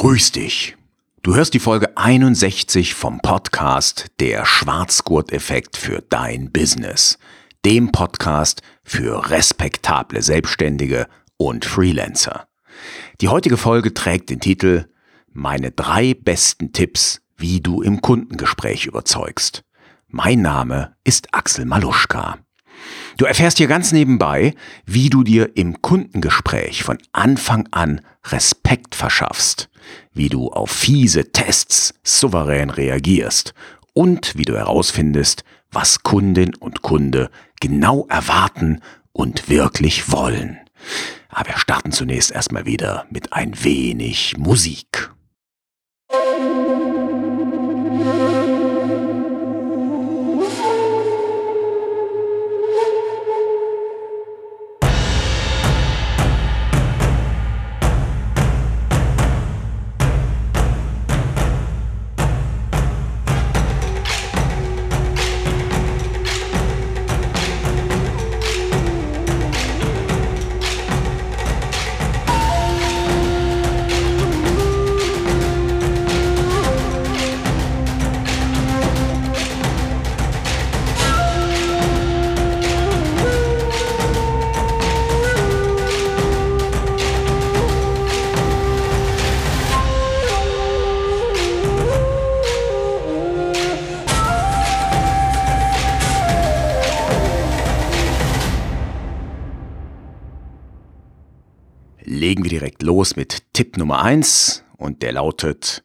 Grüß dich. Du hörst die Folge 61 vom Podcast Der Schwarzgurt-Effekt für dein Business. Dem Podcast für respektable Selbstständige und Freelancer. Die heutige Folge trägt den Titel Meine drei besten Tipps, wie du im Kundengespräch überzeugst. Mein Name ist Axel Maluschka. Du erfährst hier ganz nebenbei, wie du dir im Kundengespräch von Anfang an Respekt verschaffst, wie du auf fiese Tests souverän reagierst und wie du herausfindest, was Kundin und Kunde genau erwarten und wirklich wollen. Aber wir starten zunächst erstmal wieder mit ein wenig Musik. Los mit Tipp Nummer eins und der lautet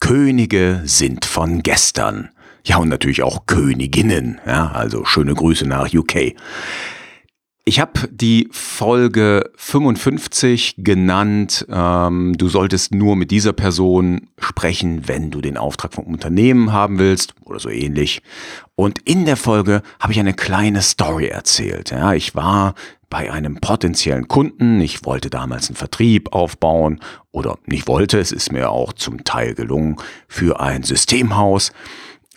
Könige sind von gestern. Ja, und natürlich auch Königinnen. Ja, also schöne Grüße nach UK. Ich habe die Folge 55 genannt. Ähm, du solltest nur mit dieser Person sprechen, wenn du den Auftrag vom Unternehmen haben willst oder so ähnlich. Und in der Folge habe ich eine kleine Story erzählt. Ja, ich war bei einem potenziellen Kunden. Ich wollte damals einen Vertrieb aufbauen oder nicht wollte, es ist mir auch zum Teil gelungen für ein Systemhaus.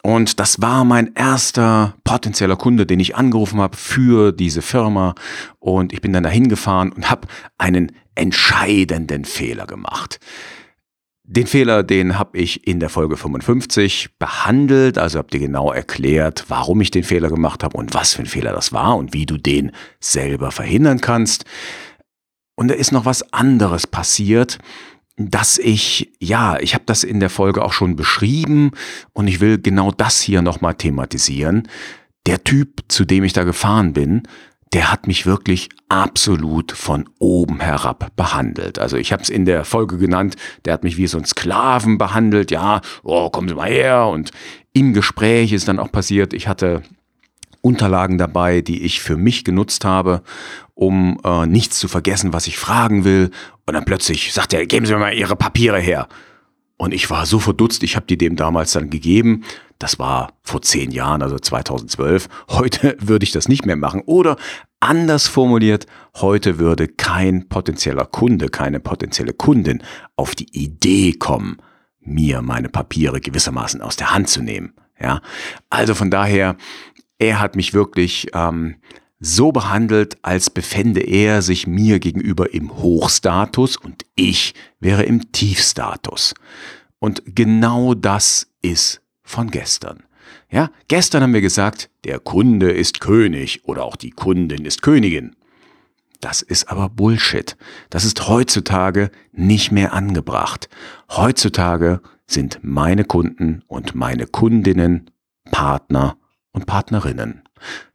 Und das war mein erster potenzieller Kunde, den ich angerufen habe für diese Firma. Und ich bin dann dahin gefahren und habe einen entscheidenden Fehler gemacht. Den Fehler, den habe ich in der Folge 55 behandelt, also habe dir genau erklärt, warum ich den Fehler gemacht habe und was für ein Fehler das war und wie du den selber verhindern kannst. Und da ist noch was anderes passiert, dass ich, ja, ich habe das in der Folge auch schon beschrieben und ich will genau das hier nochmal thematisieren. Der Typ, zu dem ich da gefahren bin, der hat mich wirklich absolut von oben herab behandelt. Also ich habe es in der Folge genannt, der hat mich wie so ein Sklaven behandelt. Ja, oh, kommen Sie mal her. Und im Gespräch ist dann auch passiert, ich hatte Unterlagen dabei, die ich für mich genutzt habe, um äh, nichts zu vergessen, was ich fragen will. Und dann plötzlich sagt er, geben Sie mir mal Ihre Papiere her. Und ich war so verdutzt, ich habe die dem damals dann gegeben. Das war vor zehn Jahren, also 2012. Heute würde ich das nicht mehr machen. Oder anders formuliert, heute würde kein potenzieller Kunde, keine potenzielle Kundin auf die Idee kommen, mir meine Papiere gewissermaßen aus der Hand zu nehmen. Ja, also von daher, er hat mich wirklich ähm, so behandelt, als befände er sich mir gegenüber im Hochstatus und ich wäre im Tiefstatus. Und genau das ist von gestern. Ja, gestern haben wir gesagt, der Kunde ist König oder auch die Kundin ist Königin. Das ist aber Bullshit. Das ist heutzutage nicht mehr angebracht. Heutzutage sind meine Kunden und meine Kundinnen Partner und Partnerinnen.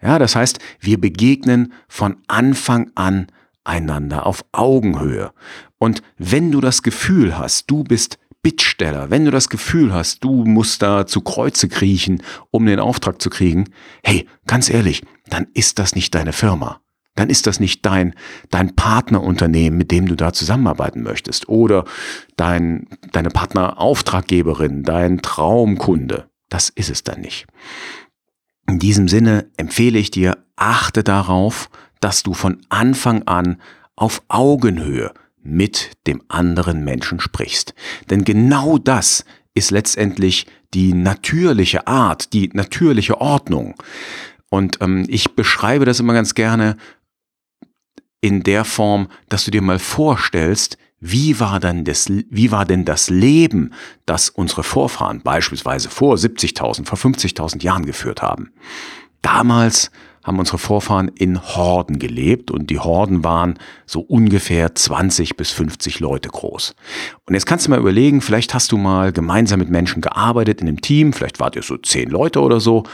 Ja, das heißt, wir begegnen von Anfang an einander auf Augenhöhe. Und wenn du das Gefühl hast, du bist Bittsteller, wenn du das Gefühl hast, du musst da zu Kreuze kriechen, um den Auftrag zu kriegen, hey, ganz ehrlich, dann ist das nicht deine Firma. Dann ist das nicht dein, dein Partnerunternehmen, mit dem du da zusammenarbeiten möchtest. Oder dein, deine Partnerauftraggeberin, dein Traumkunde. Das ist es dann nicht. In diesem Sinne empfehle ich dir, achte darauf, dass du von Anfang an auf Augenhöhe mit dem anderen Menschen sprichst. Denn genau das ist letztendlich die natürliche Art, die natürliche Ordnung. Und ähm, ich beschreibe das immer ganz gerne in der Form, dass du dir mal vorstellst, wie war, denn das, wie war denn das Leben, das unsere Vorfahren beispielsweise vor 70.000, vor 50.000 Jahren geführt haben. Damals haben unsere Vorfahren in Horden gelebt und die Horden waren so ungefähr 20 bis 50 Leute groß. Und jetzt kannst du mal überlegen, vielleicht hast du mal gemeinsam mit Menschen gearbeitet in einem Team, vielleicht wart ihr so 10 Leute oder so.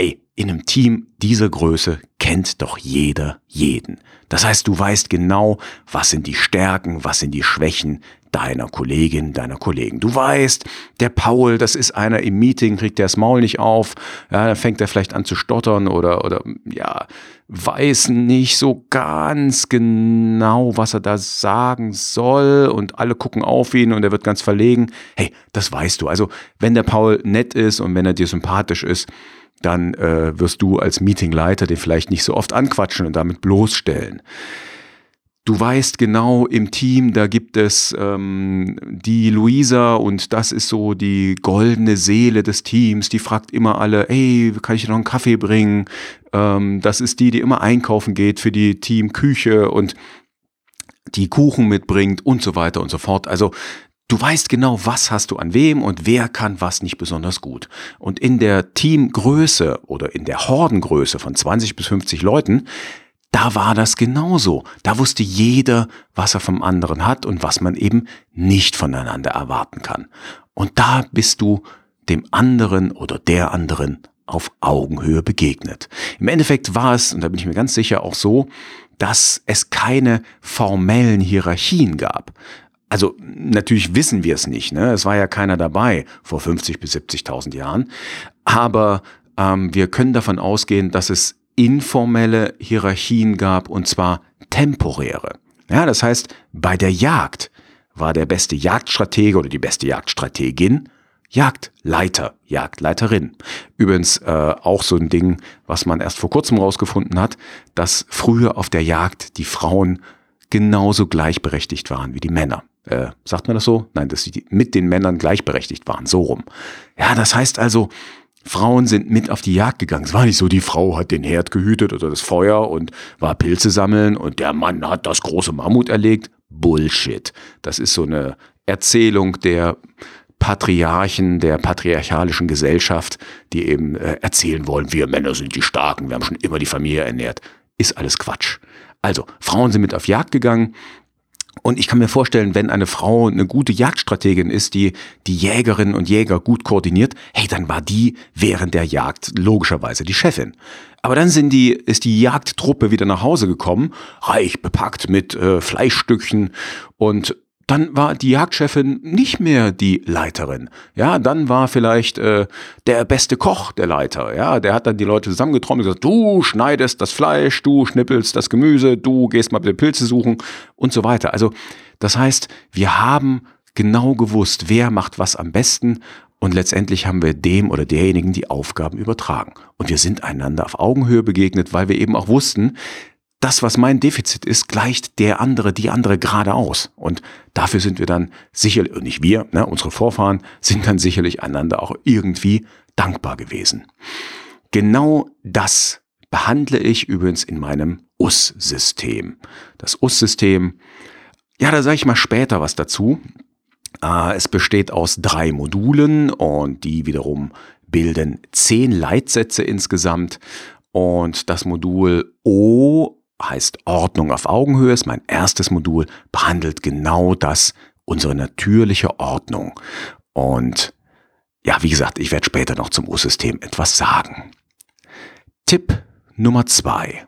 Ey, in einem Team dieser Größe kennt doch jeder jeden. Das heißt, du weißt genau, was sind die Stärken, was sind die Schwächen deiner Kollegin, deiner Kollegen. Du weißt, der Paul, das ist einer im Meeting, kriegt der das Maul nicht auf, ja, dann fängt er vielleicht an zu stottern oder, oder, ja, weiß nicht so ganz genau, was er da sagen soll und alle gucken auf ihn und er wird ganz verlegen. Hey, das weißt du. Also, wenn der Paul nett ist und wenn er dir sympathisch ist, dann äh, wirst du als Meetingleiter den vielleicht nicht so oft anquatschen und damit bloßstellen. Du weißt genau, im Team, da gibt es ähm, die Luisa und das ist so die goldene Seele des Teams. Die fragt immer alle, hey, kann ich dir noch einen Kaffee bringen? Ähm, das ist die, die immer einkaufen geht für die Teamküche und die Kuchen mitbringt und so weiter und so fort. Also Du weißt genau, was hast du an wem und wer kann was nicht besonders gut. Und in der Teamgröße oder in der Hordengröße von 20 bis 50 Leuten, da war das genauso. Da wusste jeder, was er vom anderen hat und was man eben nicht voneinander erwarten kann. Und da bist du dem anderen oder der anderen auf Augenhöhe begegnet. Im Endeffekt war es, und da bin ich mir ganz sicher, auch so, dass es keine formellen Hierarchien gab also natürlich wissen wir es nicht, ne? es war ja keiner dabei vor 50 bis 70.000 Jahren, aber ähm, wir können davon ausgehen, dass es informelle Hierarchien gab und zwar temporäre. Ja, das heißt, bei der Jagd war der beste Jagdstratege oder die beste Jagdstrategin Jagdleiter, Jagdleiterin. Übrigens äh, auch so ein Ding, was man erst vor kurzem rausgefunden hat, dass früher auf der Jagd die Frauen genauso gleichberechtigt waren wie die Männer äh, sagt man das so? Nein, dass sie mit den Männern gleichberechtigt waren, so rum. Ja, das heißt also, Frauen sind mit auf die Jagd gegangen. Es war nicht so, die Frau hat den Herd gehütet oder das Feuer und war Pilze sammeln und der Mann hat das große Mammut erlegt. Bullshit. Das ist so eine Erzählung der Patriarchen der patriarchalischen Gesellschaft, die eben äh, erzählen wollen, wir Männer sind die Starken, wir haben schon immer die Familie ernährt. Ist alles Quatsch. Also, Frauen sind mit auf Jagd gegangen, und ich kann mir vorstellen, wenn eine Frau eine gute Jagdstrategin ist, die die Jägerinnen und Jäger gut koordiniert, hey, dann war die während der Jagd logischerweise die Chefin. Aber dann sind die, ist die Jagdtruppe wieder nach Hause gekommen, reich bepackt mit äh, Fleischstückchen und dann war die Jagdchefin nicht mehr die Leiterin. Ja, dann war vielleicht äh, der beste Koch der Leiter. Ja, der hat dann die Leute zusammengetrommelt und gesagt, du schneidest das Fleisch, du schnippelst das Gemüse, du gehst mal bitte Pilze suchen und so weiter. Also, das heißt, wir haben genau gewusst, wer macht was am besten und letztendlich haben wir dem oder derjenigen die Aufgaben übertragen. Und wir sind einander auf Augenhöhe begegnet, weil wir eben auch wussten, das, was mein Defizit ist, gleicht der andere, die andere gerade aus. Und dafür sind wir dann sicherlich, nicht wir, ne, unsere Vorfahren sind dann sicherlich einander auch irgendwie dankbar gewesen. Genau das behandle ich übrigens in meinem US-System. Das US-System, ja, da sage ich mal später was dazu. Äh, es besteht aus drei Modulen und die wiederum bilden zehn Leitsätze insgesamt. Und das Modul O heißt Ordnung auf Augenhöhe, ist mein erstes Modul, behandelt genau das, unsere natürliche Ordnung. Und ja, wie gesagt, ich werde später noch zum U-System etwas sagen. Tipp Nummer zwei: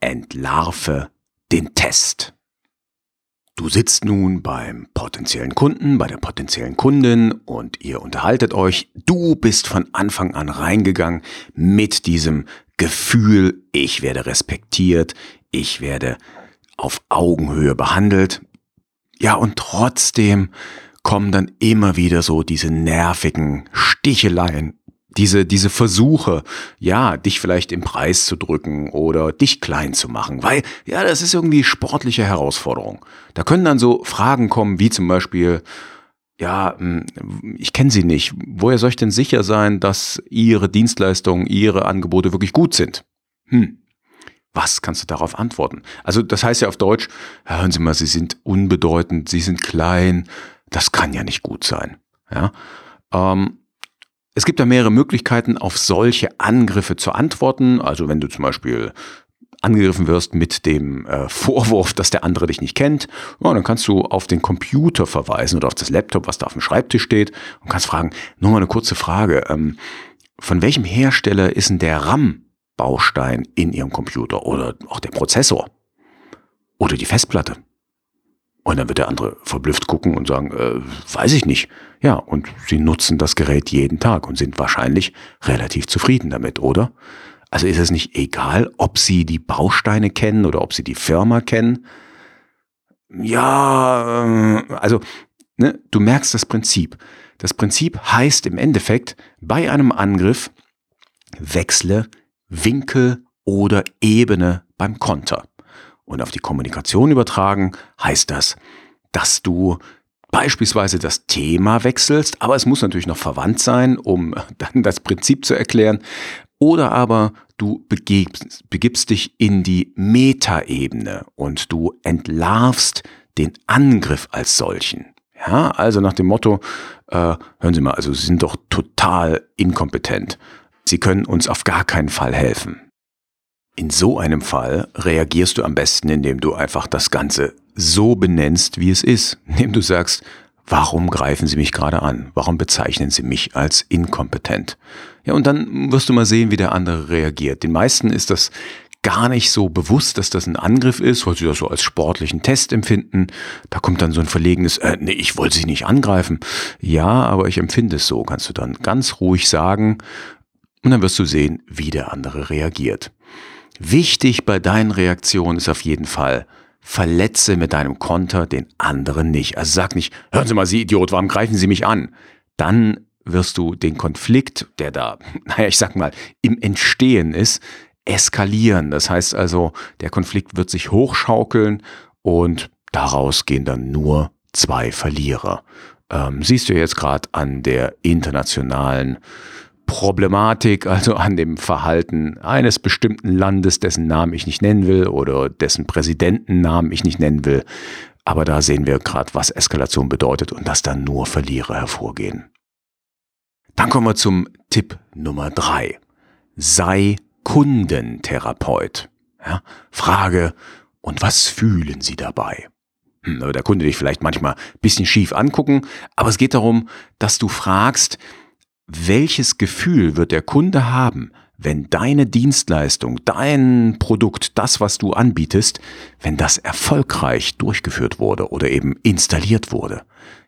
Entlarve den Test. Du sitzt nun beim potenziellen Kunden, bei der potenziellen Kundin und ihr unterhaltet euch. Du bist von Anfang an reingegangen mit diesem Gefühl, ich werde respektiert, ich werde auf Augenhöhe behandelt. Ja, und trotzdem kommen dann immer wieder so diese nervigen Sticheleien, diese, diese Versuche, ja, dich vielleicht im Preis zu drücken oder dich klein zu machen, weil, ja, das ist irgendwie sportliche Herausforderung. Da können dann so Fragen kommen, wie zum Beispiel, ja, hm, ich kenne sie nicht. Woher soll ich denn sicher sein, dass Ihre Dienstleistungen, Ihre Angebote wirklich gut sind? Hm, Was kannst du darauf antworten? Also das heißt ja auf Deutsch, hören Sie mal, Sie sind unbedeutend, Sie sind klein, das kann ja nicht gut sein. Ja? Ähm, es gibt da mehrere Möglichkeiten, auf solche Angriffe zu antworten. Also wenn du zum Beispiel angegriffen wirst mit dem äh, Vorwurf, dass der andere dich nicht kennt, ja, dann kannst du auf den Computer verweisen oder auf das Laptop, was da auf dem Schreibtisch steht und kannst fragen, nur mal eine kurze Frage, ähm, von welchem Hersteller ist denn der RAM-Baustein in Ihrem Computer oder auch der Prozessor oder die Festplatte? Und dann wird der andere verblüfft gucken und sagen, äh, weiß ich nicht. Ja, und sie nutzen das Gerät jeden Tag und sind wahrscheinlich relativ zufrieden damit, oder? Also ist es nicht egal, ob Sie die Bausteine kennen oder ob Sie die Firma kennen? Ja, äh, also ne, du merkst das Prinzip. Das Prinzip heißt im Endeffekt, bei einem Angriff wechsle Winkel oder Ebene beim Konter. Und auf die Kommunikation übertragen heißt das, dass du beispielsweise das Thema wechselst, aber es muss natürlich noch verwandt sein, um dann das Prinzip zu erklären. Oder aber du begibst, begibst dich in die Metaebene und du entlarvst den Angriff als solchen. Ja, also nach dem Motto, äh, hören Sie mal, also Sie sind doch total inkompetent. Sie können uns auf gar keinen Fall helfen. In so einem Fall reagierst du am besten, indem du einfach das Ganze so benennst, wie es ist. Indem du sagst, Warum greifen Sie mich gerade an? Warum bezeichnen Sie mich als inkompetent? Ja, und dann wirst du mal sehen, wie der andere reagiert. Den meisten ist das gar nicht so bewusst, dass das ein Angriff ist, weil sie das so als sportlichen Test empfinden. Da kommt dann so ein verlegenes, äh, nee, ich wollte Sie nicht angreifen. Ja, aber ich empfinde es so, kannst du dann ganz ruhig sagen. Und dann wirst du sehen, wie der andere reagiert. Wichtig bei deinen Reaktionen ist auf jeden Fall, verletze mit deinem Konter den anderen nicht. Also sag nicht, hören Sie mal, Sie Idiot, warum greifen Sie mich an? Dann wirst du den Konflikt, der da, naja, ich sag mal, im Entstehen ist, eskalieren. Das heißt also, der Konflikt wird sich hochschaukeln und daraus gehen dann nur zwei Verlierer. Ähm, siehst du jetzt gerade an der internationalen Problematik, also an dem Verhalten eines bestimmten Landes, dessen Namen ich nicht nennen will oder dessen Präsidentennamen ich nicht nennen will. Aber da sehen wir gerade, was Eskalation bedeutet und dass da nur Verlierer hervorgehen. Dann kommen wir zum Tipp Nummer drei: Sei Kundentherapeut. Ja, Frage, und was fühlen Sie dabei? Hm, der Kunde dich vielleicht manchmal ein bisschen schief angucken, aber es geht darum, dass du fragst, welches Gefühl wird der Kunde haben, wenn deine Dienstleistung, dein Produkt, das, was du anbietest, wenn das erfolgreich durchgeführt wurde oder eben installiert wurde?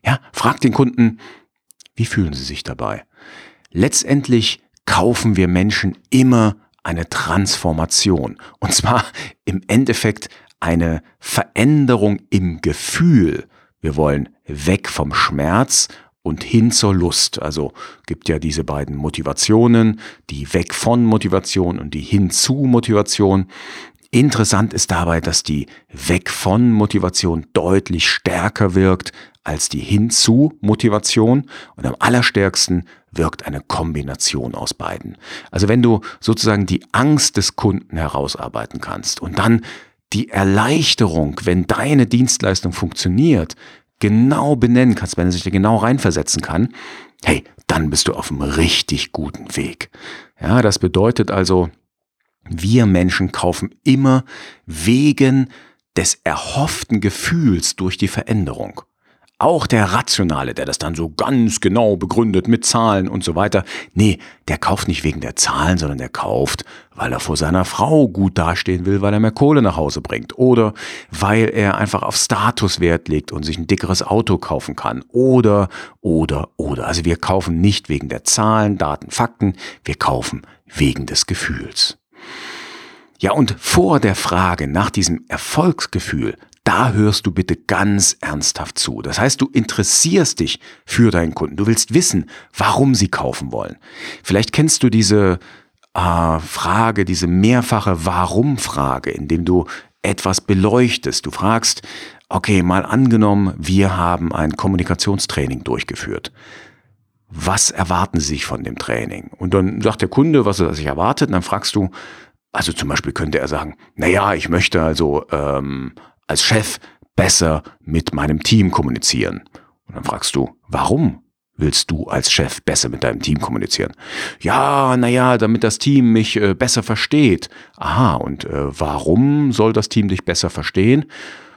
Ja, frag den Kunden, wie fühlen sie sich dabei? Letztendlich kaufen wir Menschen immer eine Transformation. Und zwar im Endeffekt eine Veränderung im Gefühl. Wir wollen weg vom Schmerz und hin zur Lust. Also gibt ja diese beiden Motivationen, die weg von Motivation und die hin zu Motivation. Interessant ist dabei, dass die weg von Motivation deutlich stärker wirkt als die hin zu Motivation und am allerstärksten wirkt eine Kombination aus beiden. Also wenn du sozusagen die Angst des Kunden herausarbeiten kannst und dann die Erleichterung, wenn deine Dienstleistung funktioniert, genau benennen kannst, wenn er sich da genau reinversetzen kann, hey, dann bist du auf einem richtig guten Weg. Ja, das bedeutet also, wir Menschen kaufen immer wegen des erhofften Gefühls durch die Veränderung. Auch der Rationale, der das dann so ganz genau begründet mit Zahlen und so weiter. Nee, der kauft nicht wegen der Zahlen, sondern der kauft, weil er vor seiner Frau gut dastehen will, weil er mehr Kohle nach Hause bringt. Oder weil er einfach auf Status Wert legt und sich ein dickeres Auto kaufen kann. Oder, oder, oder. Also wir kaufen nicht wegen der Zahlen, Daten, Fakten. Wir kaufen wegen des Gefühls. Ja, und vor der Frage nach diesem Erfolgsgefühl da hörst du bitte ganz ernsthaft zu. Das heißt, du interessierst dich für deinen Kunden. Du willst wissen, warum sie kaufen wollen. Vielleicht kennst du diese äh, Frage, diese mehrfache Warum-Frage, indem du etwas beleuchtest. Du fragst, okay, mal angenommen, wir haben ein Kommunikationstraining durchgeführt. Was erwarten Sie sich von dem Training? Und dann sagt der Kunde, was er sich erwartet, und dann fragst du, Also zum Beispiel könnte er sagen, naja, ich möchte also ähm, als Chef besser mit meinem Team kommunizieren. Und dann fragst du, warum willst du als Chef besser mit deinem Team kommunizieren? Ja, naja, damit das Team mich äh, besser versteht. Aha, und äh, warum soll das Team dich besser verstehen?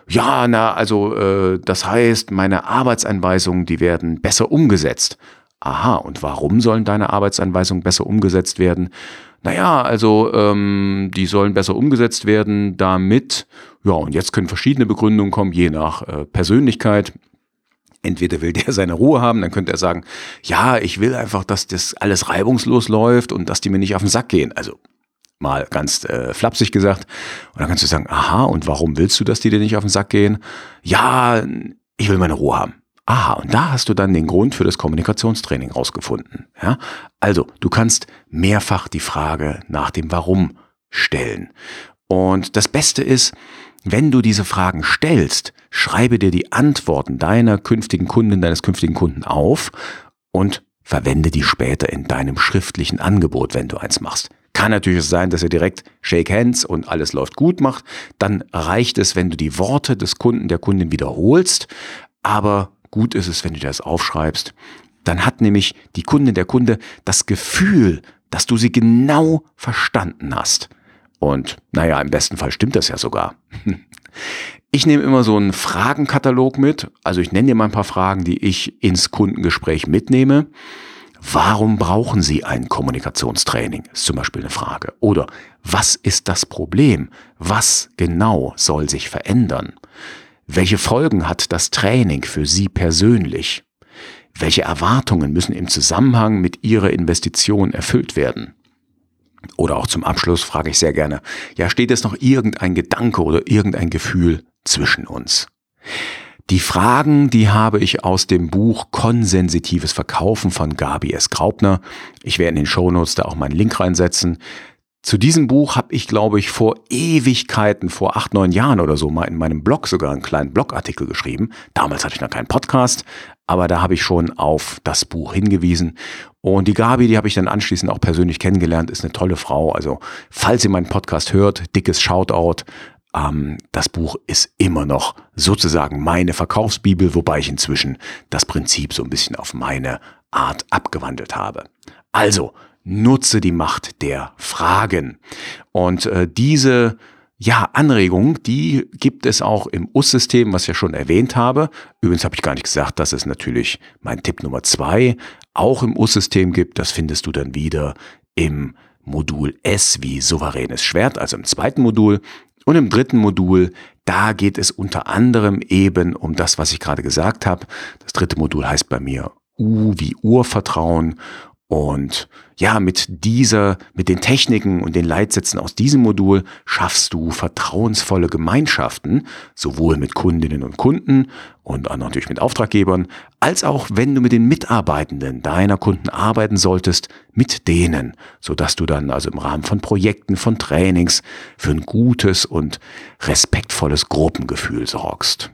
Ja, na, also äh, das heißt, meine Arbeitsanweisungen, die werden besser umgesetzt. Aha, und warum sollen deine Arbeitsanweisungen besser umgesetzt werden? Naja, also ähm, die sollen besser umgesetzt werden, damit, ja, und jetzt können verschiedene Begründungen kommen, je nach äh, Persönlichkeit. Entweder will der seine Ruhe haben, dann könnte er sagen, ja, ich will einfach, dass das alles reibungslos läuft und dass die mir nicht auf den Sack gehen. Also mal ganz äh, flapsig gesagt. Und dann kannst du sagen, aha, und warum willst du, dass die dir nicht auf den Sack gehen? Ja, ich will meine Ruhe haben. Aha, und da hast du dann den Grund für das Kommunikationstraining rausgefunden. Ja? Also, du kannst mehrfach die Frage nach dem Warum stellen. Und das Beste ist, wenn du diese Fragen stellst, schreibe dir die Antworten deiner künftigen Kunden, deines künftigen Kunden auf und verwende die später in deinem schriftlichen Angebot, wenn du eins machst. Kann natürlich sein, dass er direkt Shake Hands und alles läuft gut macht. Dann reicht es, wenn du die Worte des Kunden, der Kundin wiederholst. Aber gut ist es, wenn du das aufschreibst. Dann hat nämlich die Kundin, der Kunde das Gefühl, dass du sie genau verstanden hast. Und naja, im besten Fall stimmt das ja sogar. Ich nehme immer so einen Fragenkatalog mit. Also ich nenne dir mal ein paar Fragen, die ich ins Kundengespräch mitnehme. Warum brauchen Sie ein Kommunikationstraining? Ist zum Beispiel eine Frage. Oder was ist das Problem? Was genau soll sich verändern? Welche Folgen hat das Training für Sie persönlich? Welche Erwartungen müssen im Zusammenhang mit Ihrer Investition erfüllt werden? Oder auch zum Abschluss frage ich sehr gerne, ja, steht es noch irgendein Gedanke oder irgendein Gefühl zwischen uns? Die Fragen, die habe ich aus dem Buch Konsensitives Verkaufen von Gabi S. Graubner. Ich werde in den Shownotes da auch meinen Link reinsetzen. Zu diesem Buch habe ich, glaube ich, vor Ewigkeiten, vor acht, neun Jahren oder so, mal in meinem Blog sogar einen kleinen Blogartikel geschrieben. Damals hatte ich noch keinen Podcast, aber da habe ich schon auf das Buch hingewiesen. Und die Gabi, die habe ich dann anschließend auch persönlich kennengelernt, ist eine tolle Frau. Also, falls ihr meinen Podcast hört, dickes Shoutout. Ähm, das Buch ist immer noch sozusagen meine Verkaufsbibel, wobei ich inzwischen das Prinzip so ein bisschen auf meine Art abgewandelt habe. Also, nutze die Macht der Fragen. Und äh, diese ja, Anregung, die gibt es auch im US-System, was ich ja schon erwähnt habe. Übrigens habe ich gar nicht gesagt, dass es natürlich mein Tipp Nummer zwei auch im US-System gibt. Das findest du dann wieder im Modul S wie souveränes Schwert, also im zweiten Modul. Und im dritten Modul, da geht es unter anderem eben um das, was ich gerade gesagt habe. Das dritte Modul heißt bei mir U wie Urvertrauen. Und ja, mit dieser, mit den Techniken und den Leitsätzen aus diesem Modul schaffst du vertrauensvolle Gemeinschaften, sowohl mit Kundinnen und Kunden und auch natürlich mit Auftraggebern, als auch wenn du mit den Mitarbeitenden deiner Kunden arbeiten solltest, mit denen, sodass du dann also im Rahmen von Projekten, von Trainings für ein gutes und respektvolles Gruppengefühl sorgst.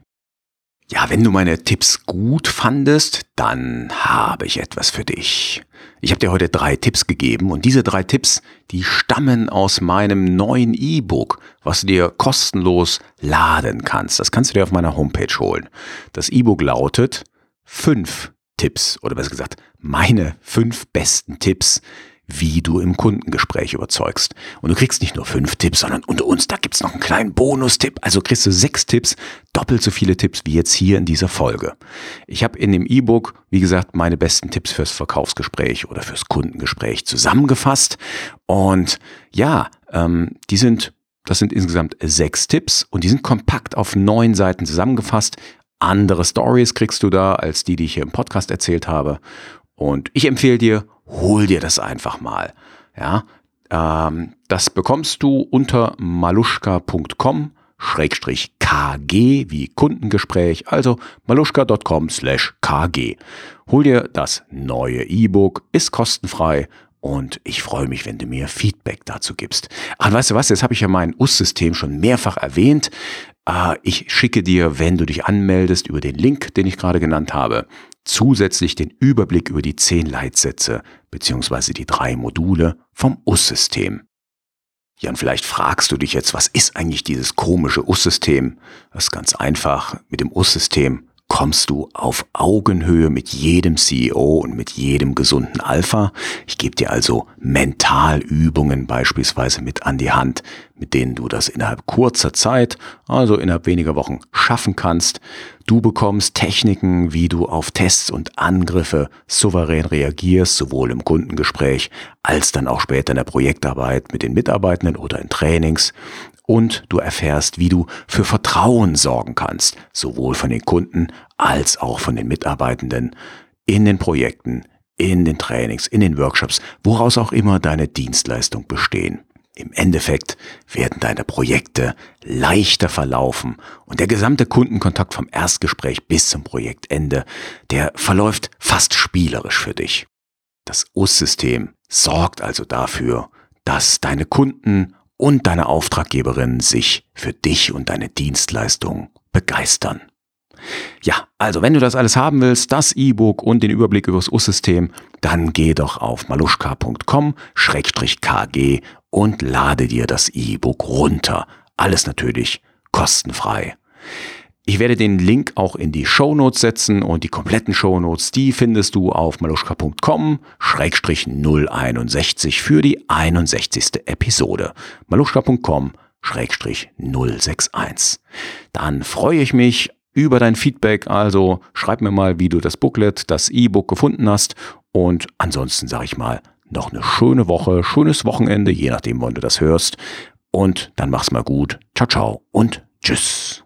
Ja, wenn du meine Tipps gut fandest, dann habe ich etwas für dich. Ich habe dir heute drei Tipps gegeben und diese drei Tipps, die stammen aus meinem neuen E-Book, was du dir kostenlos laden kannst. Das kannst du dir auf meiner Homepage holen. Das E-Book lautet fünf Tipps oder besser gesagt meine fünf besten Tipps, wie du im Kundengespräch überzeugst. Und du kriegst nicht nur fünf Tipps, sondern unter uns, da gibt's noch einen kleinen Bonustipp. Also kriegst du sechs Tipps, doppelt so viele Tipps wie jetzt hier in dieser Folge. Ich habe in dem E-Book, wie gesagt, meine besten Tipps fürs Verkaufsgespräch oder fürs Kundengespräch zusammengefasst. Und ja, ähm, die sind, das sind insgesamt sechs Tipps und die sind kompakt auf neun Seiten zusammengefasst. Andere Stories kriegst du da als die, die ich hier im Podcast erzählt habe. Und ich empfehle dir, hol dir das einfach mal. Ja, ähm, das bekommst du unter maluschka.com Schrägstrich KG wie Kundengespräch, also maluschka.com slash KG. Hol dir das neue E-Book, ist kostenfrei und ich freue mich, wenn du mir Feedback dazu gibst. Ach, weißt du was, jetzt habe ich ja mein US-System schon mehrfach erwähnt. Äh, ich schicke dir, wenn du dich anmeldest, über den Link, den ich gerade genannt habe, zusätzlich den Überblick über die zehn Leitsätze bzw. die drei Module vom US-System. Ja, und vielleicht fragst du dich jetzt, was ist eigentlich dieses komische US-System? Das ist ganz einfach. Mit dem US-System kommst du auf Augenhöhe mit jedem CEO und mit jedem gesunden Alpha. Ich gebe dir also Mentalübungen beispielsweise mit an die Hand, mit denen du das innerhalb kurzer Zeit, also innerhalb weniger Wochen schaffen kannst. Du bekommst Techniken, wie du auf Tests und Angriffe souverän reagierst, sowohl im Kundengespräch als dann auch später in der Projektarbeit mit den Mitarbeitenden oder in Trainings und du erfährst, wie du für Vertrauen sorgen kannst, sowohl von den Kunden als auch von den Mitarbeitenden in den Projekten, in den Trainings, in den Workshops, woraus auch immer deine Dienstleistung bestehen. Im Endeffekt werden deine Projekte leichter verlaufen und der gesamte Kundenkontakt vom Erstgespräch bis zum Projektende, der verläuft fast spielerisch für dich. Das US-System sorgt also dafür, dass deine Kunden und deine Auftraggeberin sich für dich und deine Dienstleistung begeistern. Ja, also wenn du das alles haben willst, das E-Book und den Überblick über das US-System, dann geh doch auf maluschka.com-kg und lade dir das E-Book runter. Alles natürlich kostenfrei. Ich werde den Link auch in die Show Notes setzen und die kompletten Show Notes, die findest du auf maluschka.com-061 für die 61. Episode. maluschka.com-061. Dann freue ich mich über dein Feedback, also schreib mir mal, wie du das Booklet, das E-Book gefunden hast und ansonsten sage ich mal, noch eine schöne Woche, schönes Wochenende, je nachdem, wann du das hörst und dann mach's mal gut. Ciao, ciao und tschüss.